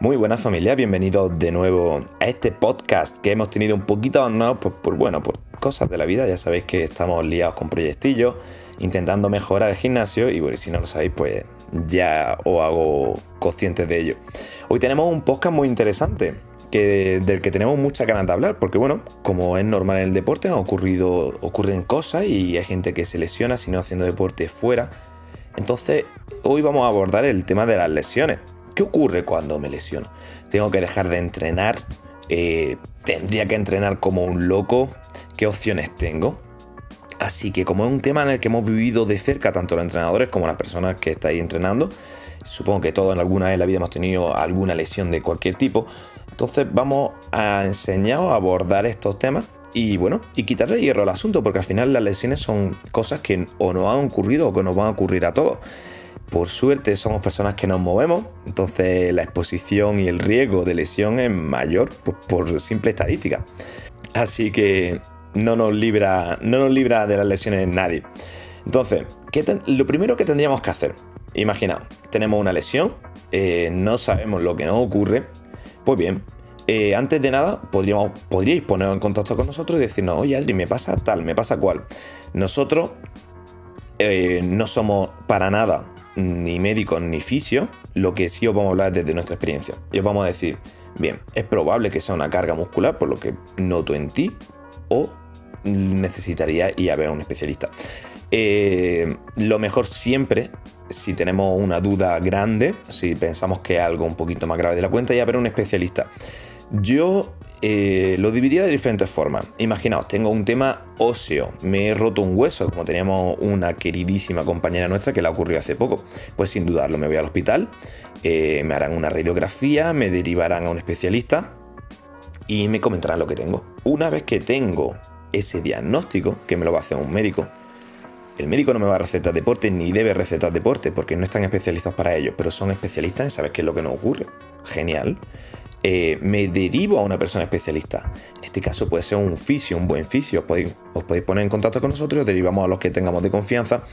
Muy buenas familia, bienvenidos de nuevo a este podcast que hemos tenido un poquito abandonado por, por, bueno, por cosas de la vida. Ya sabéis que estamos liados con proyectillos, intentando mejorar el gimnasio y bueno, si no lo sabéis, pues ya os hago consciente de ello. Hoy tenemos un podcast muy interesante. Que, del que tenemos mucha ganas de hablar, porque bueno, como es normal en el deporte, han ocurrido, ocurren cosas y hay gente que se lesiona si no haciendo deporte fuera. Entonces, hoy vamos a abordar el tema de las lesiones. ¿Qué ocurre cuando me lesiono? ¿Tengo que dejar de entrenar? Eh, ¿Tendría que entrenar como un loco? ¿Qué opciones tengo? Así que como es un tema en el que hemos vivido de cerca tanto los entrenadores como las personas que estáis entrenando, supongo que todos en alguna vez en la vida hemos tenido alguna lesión de cualquier tipo, entonces vamos a enseñaros a abordar estos temas y bueno, y quitarle hierro al asunto, porque al final las lesiones son cosas que o nos han ocurrido o que nos van a ocurrir a todos. Por suerte somos personas que nos movemos, entonces la exposición y el riesgo de lesión es mayor por, simple estadística. Así que no nos libra, no nos libra de las lesiones nadie. Entonces, lo primero que tendríamos que hacer, imagina, tenemos una lesión, eh, no sabemos lo que nos ocurre, pues bien, eh, antes de nada, podríamos, podríais poner en contacto con nosotros y decirnos, oye Adri, me pasa tal, me pasa cual. Nosotros eh, no somos para nada ni médicos ni fisios, lo que sí os vamos a hablar desde nuestra experiencia. Y os vamos a decir, bien, es probable que sea una carga muscular, por lo que noto en ti, o necesitaría ir a ver a un especialista. Eh, lo mejor siempre, si tenemos una duda grande, si pensamos que es algo un poquito más grave de la cuenta, ir a ver a un especialista. Yo eh, lo dividía de diferentes formas. Imaginaos, tengo un tema óseo, me he roto un hueso, como teníamos una queridísima compañera nuestra que la ocurrió hace poco. Pues sin dudarlo, me voy al hospital, eh, me harán una radiografía, me derivarán a un especialista y me comentarán lo que tengo. Una vez que tengo ese diagnóstico, que me lo va a hacer un médico, el médico no me va a recetar deporte ni debe recetar deporte porque no están especializados para ello, pero son especialistas en saber qué es lo que nos ocurre. Genial. Eh, me derivo a una persona especialista. En este caso puede ser un fisio, un buen fisio. Os podéis, poner en contacto con nosotros, derivamos a los que tengamos de confianza,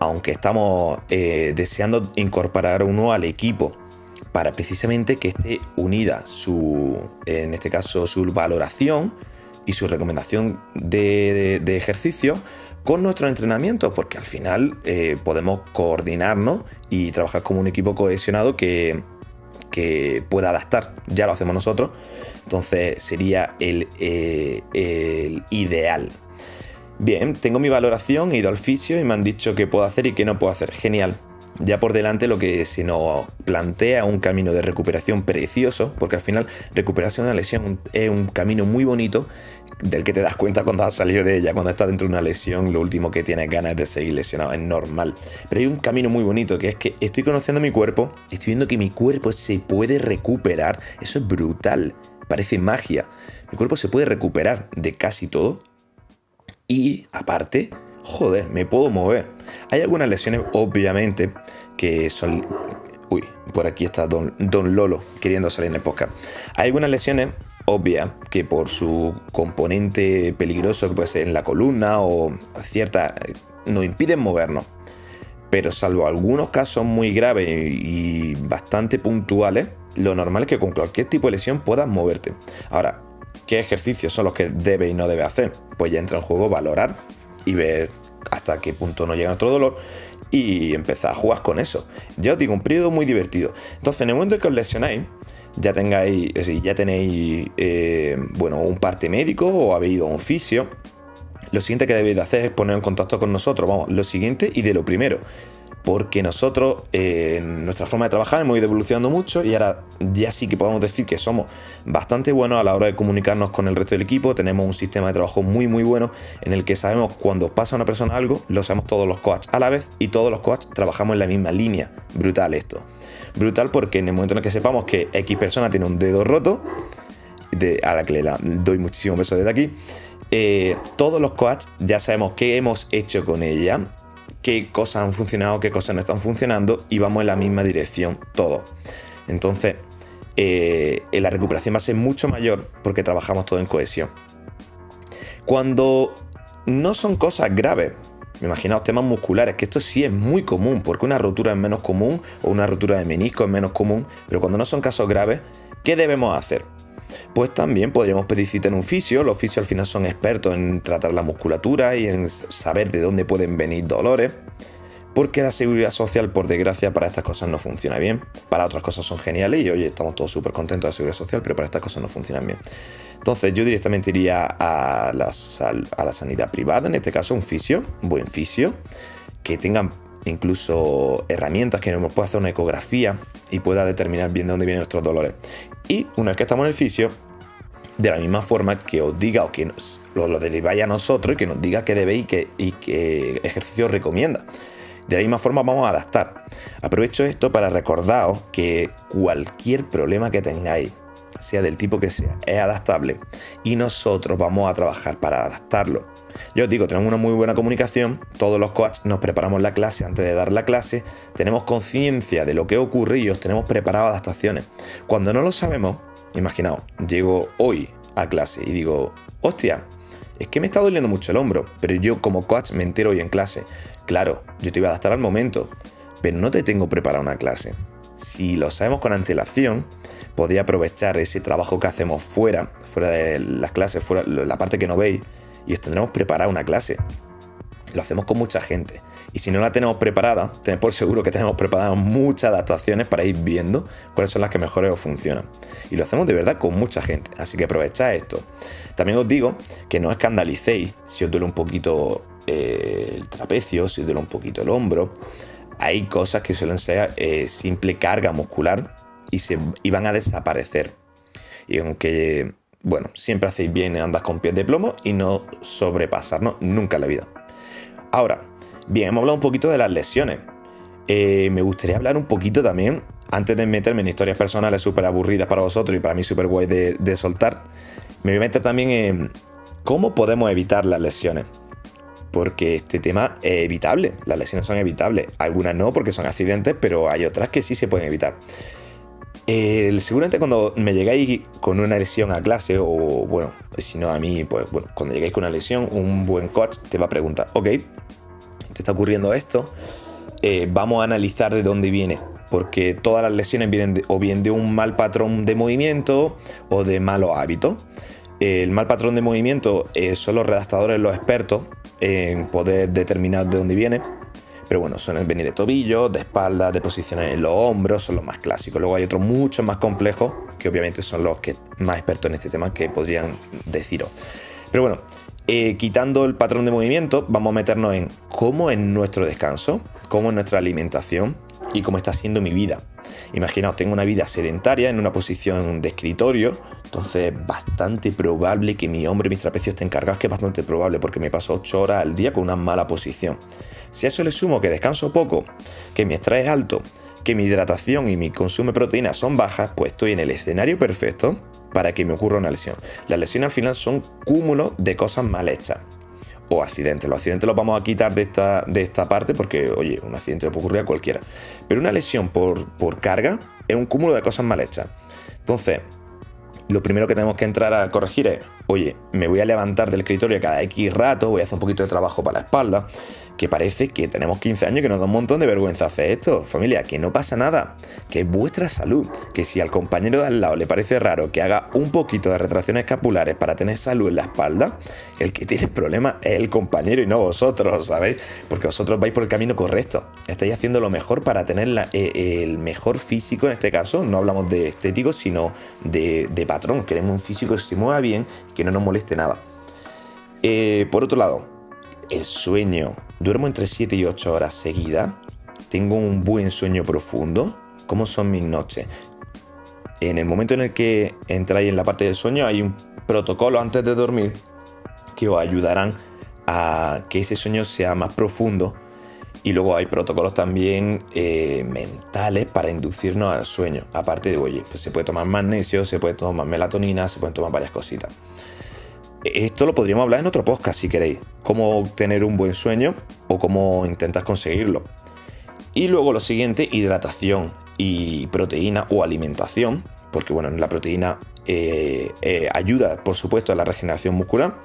aunque estamos eh, deseando incorporar uno al equipo para precisamente que esté unida su, en este caso, su valoración y su recomendación de, ejercicio con nuestro entrenamiento, porque al final eh, podemos coordinarnos y trabajar como un equipo cohesionado que, que pueda adaptar. Ya lo hacemos nosotros. Entonces sería el, eh, el ideal. Bien, tengo mi valoración, he ido al fisio y me han dicho qué puedo hacer y qué no puedo hacer. Genial. Ya por delante lo que se nos plantea un camino de recuperación precioso, porque al final recuperarse de una lesión es un camino muy bonito del que te das cuenta cuando has salido de ella, cuando estás dentro de una lesión, lo último que tienes ganas es de seguir lesionado, es normal. Pero hay un camino muy bonito que es que estoy conociendo mi cuerpo, estoy viendo que mi cuerpo se puede recuperar, eso es brutal, parece magia. Mi cuerpo se puede recuperar de casi todo y aparte, joder, me puedo mover. Hay algunas lesiones, obviamente, que son... Uy, por aquí está Don, Lolo queriendo salir en el podcast. Hay algunas lesiones obvia que por su componente peligroso que puede ser en la columna o cierta nos impiden movernos. Pero salvo algunos casos muy graves y bastante puntuales, lo normal es que con cualquier tipo de lesión puedas moverte. Ahora, ¿qué ejercicios son los que debe y no debe hacer? Pues ya entra en juego valorar y ver hasta qué punto no llega nuestro dolor y empezar a jugar con eso. Ya os digo, un periodo muy divertido. Entonces, en el momento en que os lesionáis, ya tengáis, ya tenéis eh, bueno, un parte médico o habéis ido a un fisio, lo siguiente que debéis de hacer es poner en contacto con nosotros. Vamos, lo siguiente y de lo primero. Porque nosotros, eh, nuestra forma de trabajar, hemos ido evolucionando mucho y ahora ya sí que podemos decir que somos bastante buenos a la hora de comunicarnos con el resto del equipo. Tenemos un sistema de trabajo muy, muy bueno en el que sabemos cuando pasa una persona algo, lo sabemos todos los coaches a la vez y todos los coaches trabajamos en la misma línea. Brutal esto. Brutal porque en el momento en el que sepamos que X persona tiene un dedo roto, a la que le doy muchísimo beso desde aquí, eh, todos los coaches ya sabemos qué hemos hecho con ella, qué cosas han funcionado, qué cosas no están funcionando y vamos en la misma dirección todos. Entonces, eh, la recuperación va a ser mucho mayor porque trabajamos todo en cohesión. Cuando no son cosas graves, Imaginaos temas musculares, que esto sí es muy común, porque una rotura es menos común o una rotura de menisco es menos común, pero cuando no son casos graves, ¿qué debemos hacer? Pues también podríamos pedir cita en un fisio. Los fisios al final son expertos en tratar la musculatura y en saber de dónde pueden venir dolores. Porque la seguridad social, por desgracia, para estas cosas no funciona bien. Para otras cosas son geniales y hoy estamos todos súper contentos de la seguridad social, pero para estas cosas no funcionan bien. Entonces yo directamente iría a la, a la sanidad privada, en este caso un fisio, un buen fisio, que tengan incluso herramientas que nos pueda hacer una ecografía y pueda determinar bien de dónde vienen nuestros dolores. Y una vez que estamos en el fisio, de la misma forma que os diga o que lo, lo deriváis a nosotros y que nos diga qué debéis y qué, y ejercicio recomienda. De la misma forma vamos a adaptar. Aprovecho esto para recordaros que cualquier problema que tengáis, sea del tipo que sea, es adaptable y nosotros vamos a trabajar para adaptarlo. Yo os digo, tenemos una muy buena comunicación, todos los coaches nos preparamos la clase antes de dar la clase, tenemos conciencia de lo que ocurre y os tenemos preparado adaptaciones. Cuando no lo sabemos, imaginaos, llego hoy a clase y digo, hostia, es que me está doliendo mucho el hombro, pero yo como coach me entero hoy en clase. Claro, yo te iba a adaptar al momento, pero no te tengo preparada una clase. Si lo sabemos con antelación, podría aprovechar ese trabajo que hacemos fuera, fuera de las clases, fuera la parte que no veis, y os tendremos preparada una clase. Lo hacemos con mucha gente. Y si no la tenemos preparada, tened por seguro que tenemos preparadas muchas adaptaciones para ir viendo cuáles son las que mejores os funcionan. Y lo hacemos de verdad con mucha gente. Así que aprovechad esto. También os digo que no escandalicéis si os duele un poquito eh, el trapecio, si os duele un poquito el hombro. Hay cosas que suelen ser eh, simple carga muscular y, se, van a desaparecer. Y aunque bueno, siempre hacéis bien andar con pies de plomo y no sobrepasarnos nunca en la vida. Ahora, bien, hemos hablado un poquito de las lesiones. Eh, me gustaría hablar un poquito también, antes de meterme en historias personales súper aburridas para vosotros y para mí súper guay de, de soltar, me voy a meter también en cómo podemos evitar las lesiones. Porque este tema es evitable, las lesiones son evitables. Algunas no porque son accidentes, pero hay otras que sí se pueden evitar seguramente cuando me llegáis con una lesión a clase, o bueno, si no a mí, pues bueno, cuando llegáis con una lesión, un buen coach te va a preguntar, ok, te está ocurriendo esto, eh, vamos a analizar de dónde viene. Porque todas las lesiones vienen o bien de un mal patrón de movimiento o de malos hábitos. El mal patrón de movimiento eh, son los redactadores, los expertos en poder determinar de dónde viene pero bueno, son el venir de tobillo, de espalda, de posiciones en los hombros, son los más clásicos. Luego hay otros mucho más complejos, que obviamente son los que más expertos en este tema que podrían deciros. Pero bueno, eh, quitando el patrón de movimiento, vamos a meternos en cómo es nuestro descanso, cómo es nuestra alimentación y cómo está siendo mi vida. Imaginaos, tengo una vida sedentaria en una posición de escritorio, entonces es bastante probable que mi hombro y mis trapecios estén cargados, que es bastante probable porque me paso 8 horas al día con una mala posición. Si a eso le sumo que descanso poco, que mi estrés es alto, que mi hidratación y mi consumo de proteínas son bajas, pues estoy en el escenario perfecto para que me ocurra una lesión. Las lesiones al final son cúmulos de cosas mal hechas o accidentes. Los accidentes los vamos a quitar de esta, de esta parte porque, oye, un accidente le puede ocurrir a cualquiera. Pero una lesión por, por carga es un cúmulo de cosas mal hechas. Entonces, lo primero que tenemos que entrar a corregir es, oye, me voy a levantar del escritorio cada X rato, voy a hacer un poquito de trabajo para la espalda, que parece que tenemos 15 años que nos da un montón de vergüenza hacer esto. Familia, que no pasa nada, que es vuestra salud, que si al compañero de al lado le parece raro que haga un poquito de retracciones escapulares para tener salud en la espalda, el que tiene problema es el compañero y no vosotros, ¿sabéis? Porque vosotros vais por el camino correcto, estáis haciendo lo mejor para tener eh, el mejor físico en este caso, no hablamos de estético, sino de, patrón, queremos un físico que se mueva bien que no nos moleste nada. Eh, por otro lado, el sueño. Duermo entre 7 y 8 horas seguidas. Tengo un buen sueño profundo. ¿Cómo son mis noches? En el momento en el que entráis en la parte del sueño hay un protocolo antes de dormir que os ayudarán a que ese sueño sea más profundo. Y luego hay protocolos también eh, mentales para inducirnos al sueño. Aparte de, oye, pues se puede tomar magnesio, se puede tomar melatonina, se pueden tomar varias cositas. Esto lo podríamos hablar en otro podcast si queréis. Cómo tener un buen sueño o cómo intentar conseguirlo. Y luego lo siguiente, hidratación y proteína o alimentación. Porque bueno, la proteína eh, eh, ayuda, por supuesto, a la regeneración muscular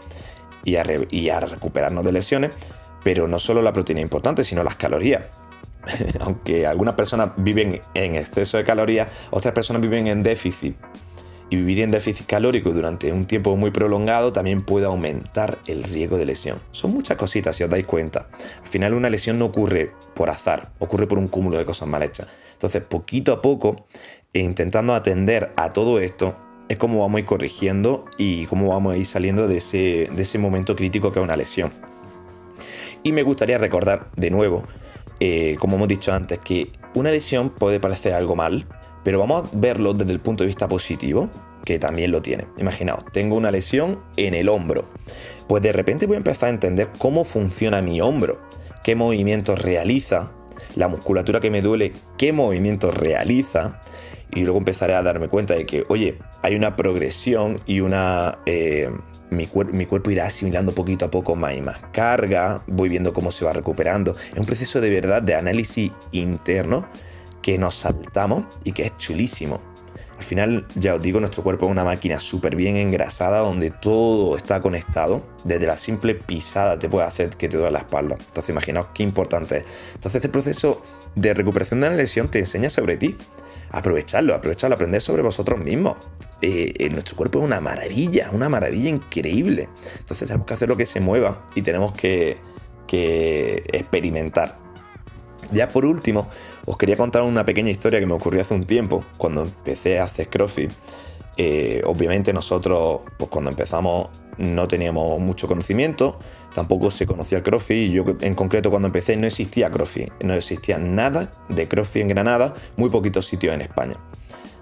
y a, y a recuperarnos de lesiones. Pero no solo la proteína es importante, sino las calorías. Aunque algunas personas viven en exceso de calorías, otras personas viven en déficit. Y vivir en déficit calórico durante un tiempo muy prolongado también puede aumentar el riesgo de lesión. Son muchas cositas si os dais cuenta. Al final una lesión no ocurre por azar, ocurre por un cúmulo de cosas mal hechas. Entonces, poquito a poco, e intentando atender a todo esto, es como vamos a ir corrigiendo y cómo vamos a ir saliendo de ese, de ese momento crítico que es una lesión. Y me gustaría recordar de nuevo, eh, como hemos dicho antes, que una lesión puede parecer algo mal, pero vamos a verlo desde el punto de vista positivo, que también lo tiene. Imaginaos, tengo una lesión en el hombro. Pues de repente voy a empezar a entender cómo funciona mi hombro, qué movimientos realiza, la musculatura que me duele, qué movimientos realiza, y luego empezaré a darme cuenta de que, oye, hay una progresión y una... Eh, mi, cuerpo irá asimilando poquito a poco más y más carga, voy viendo cómo se va recuperando. Es un proceso de verdad de análisis interno que nos saltamos y que es chulísimo. Al final, ya os digo, nuestro cuerpo es una máquina súper bien engrasada donde todo está conectado. Desde la simple pisada te puede hacer que te duele la espalda. Entonces, imaginaos qué importante es. Entonces, este proceso de recuperación de una lesión te enseña sobre ti aprovecharlo, aprovecharlo, aprender sobre vosotros mismos. Eh, eh, nuestro cuerpo es una maravilla, una maravilla increíble. Entonces tenemos que hacer lo que se mueva y tenemos que, experimentar. Ya por último, os quería contar una pequeña historia que me ocurrió hace un tiempo, cuando empecé a hacer CrossFit. Eh, obviamente nosotros, pues cuando empezamos, no teníamos mucho conocimiento, tampoco se conocía el CrossFit y yo en concreto cuando empecé no existía CrossFit, no existía nada de CrossFit en Granada, muy poquitos sitios en España.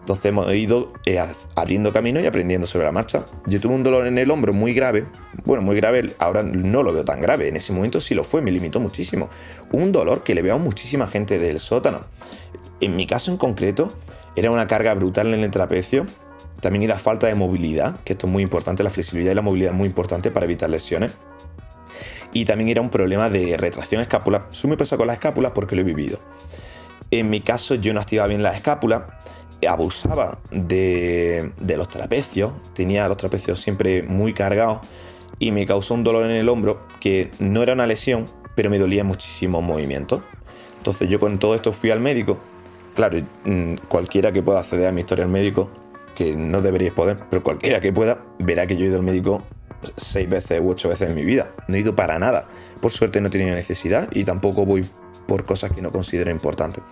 Entonces hemos ido eh, abriendo camino y aprendiendo sobre la marcha. Yo tuve un dolor en el hombro muy grave, bueno, muy grave, ahora no lo veo tan grave, en ese momento sí lo fue, me limitó muchísimo. Un dolor que le veo a muchísima gente del sótano. En mi caso en concreto, era una carga brutal en el trapecio, también era falta de movilidad, que esto es muy importante, la flexibilidad y la movilidad es muy importante para evitar lesiones y también era un problema de retracción escapular. Soy muy pesado con las escápulas porque lo he vivido. En mi caso yo no activaba bien las escápulas, abusaba de, los trapecios, tenía los trapecios siempre muy cargados y me causó un dolor en el hombro que no era una lesión, pero me dolía muchísimo movimiento. Entonces yo con todo esto fui al médico. Claro, mm, cualquiera que pueda acceder a mi historia al médico, que no deberíais poder, pero cualquiera que pueda, verá que yo he ido al médico seis veces u ocho veces en mi vida. No he ido para nada. Por suerte no tenido necesidad y tampoco voy por cosas que no considero importantes.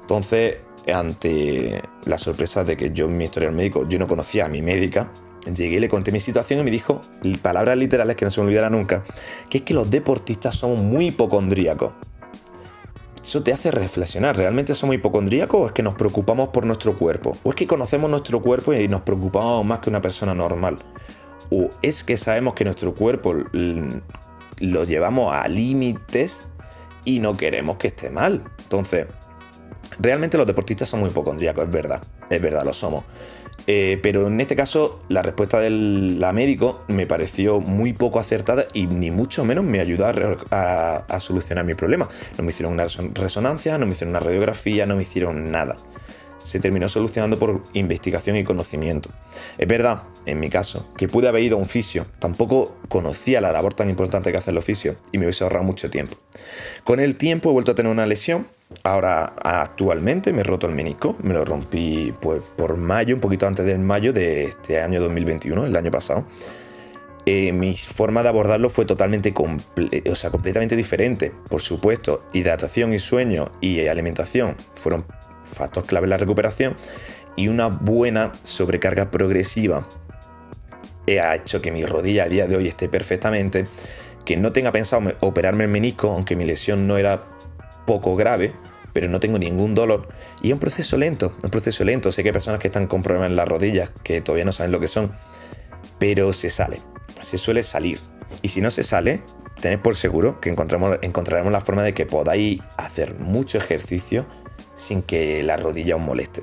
Entonces, ante la sorpresa de que yo en mi historial médico, yo no conocía a mi médica, llegué, le conté mi situación y me dijo palabras literales que no se me olvidará nunca, que es que los deportistas somos muy hipocondríacos. Eso te hace reflexionar, ¿realmente somos hipocondríacos o es que nos preocupamos por nuestro cuerpo? ¿O es que conocemos nuestro cuerpo y nos preocupamos más que una persona normal? o es que sabemos que nuestro cuerpo lo llevamos a límites y no queremos que esté mal. Entonces, realmente los deportistas son muy hipocondríacos, es verdad, es verdad, lo somos. Eh, pero en este caso, la respuesta del médico me pareció muy poco acertada y ni mucho menos me ayudó a, solucionar mi problema. No me hicieron una resonancia, no me hicieron una radiografía, no me hicieron nada se terminó solucionando por investigación y conocimiento. Es verdad, en mi caso, que pude haber ido a un fisio, tampoco conocía la labor tan importante que hace el oficio y me hubiese ahorrado mucho tiempo. Con el tiempo he vuelto a tener una lesión, ahora actualmente me he roto el menisco, me lo rompí pues, por mayo, un poquito antes del mayo de este año 2021, el año pasado. Eh, mi forma de abordarlo fue totalmente, o sea, completamente diferente. Por supuesto, hidratación y sueño y alimentación fueron factor clave en la recuperación, y una buena sobrecarga progresiva ha hecho que mi rodilla a día de hoy esté perfectamente, que no tenga pensado operarme el menisco, aunque mi lesión no era poco grave, pero no tengo ningún dolor. Y es un proceso lento, un proceso lento. Sé que hay personas que están con problemas en las rodillas, que todavía no saben lo que son, pero se sale, se suele salir. Y si no se sale, tened por seguro que encontraremos la forma de que podáis hacer mucho ejercicio sin que la rodilla os moleste.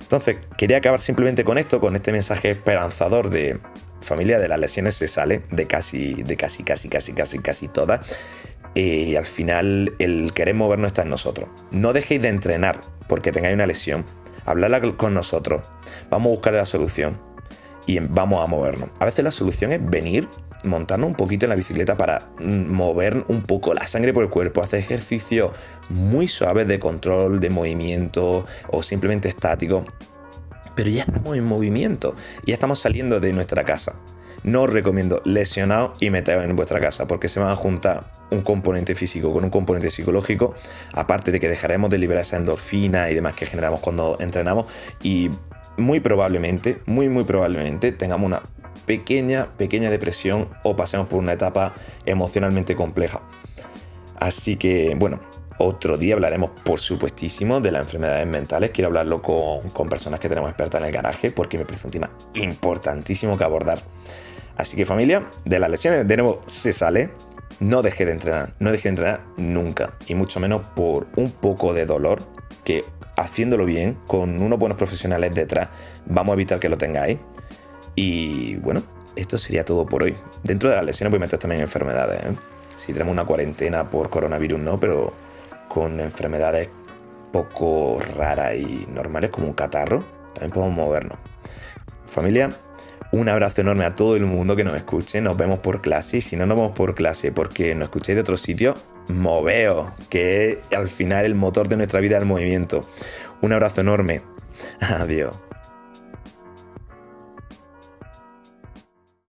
Entonces, quería acabar simplemente con esto, con este mensaje esperanzador de familia de las lesiones se sale de casi, de casi, casi, casi, casi, casi todas. Y al final el querer movernos está en nosotros. No dejéis de entrenar porque tengáis una lesión. Habladla con nosotros. Vamos a buscar la solución y vamos a movernos. A veces la solución es venir montarnos un poquito en la bicicleta para mm, mover un poco la sangre por el cuerpo, hacer ejercicios muy suaves de control, de movimiento o simplemente estático. Pero ya estamos en movimiento, ya estamos saliendo de nuestra casa. No os recomiendo lesionados y meteos en vuestra casa porque se van a juntar un componente físico con un componente psicológico, aparte de que dejaremos de liberar esa endorfina y demás que generamos cuando entrenamos y muy probablemente, muy muy probablemente tengamos una pequeña, pequeña depresión o pasemos por una etapa emocionalmente compleja. Así que, bueno, otro día hablaremos, por supuestísimo, de las enfermedades mentales. Quiero hablarlo con, personas que tenemos expertas en el garaje porque me parece un tema importantísimo que abordar. Así que familia, de las lesiones de nuevo se sale. No deje de entrenar, no deje de entrenar nunca. Y mucho menos por un poco de dolor que haciéndolo bien, con unos buenos profesionales detrás, vamos a evitar que lo tengáis. Y bueno, esto sería todo por hoy. Dentro de las lesiones voy a meter también enfermedades. ¿eh? Si tenemos una cuarentena por coronavirus, no, pero con enfermedades poco raras y normales como un catarro, también podemos movernos. Familia, un abrazo enorme a todo el mundo que nos escuche. Nos vemos por clase. Y si no nos vemos por clase porque nos escucháis de otro sitio, moveo, que es al final el motor de nuestra vida el movimiento. Un abrazo enorme. Adiós.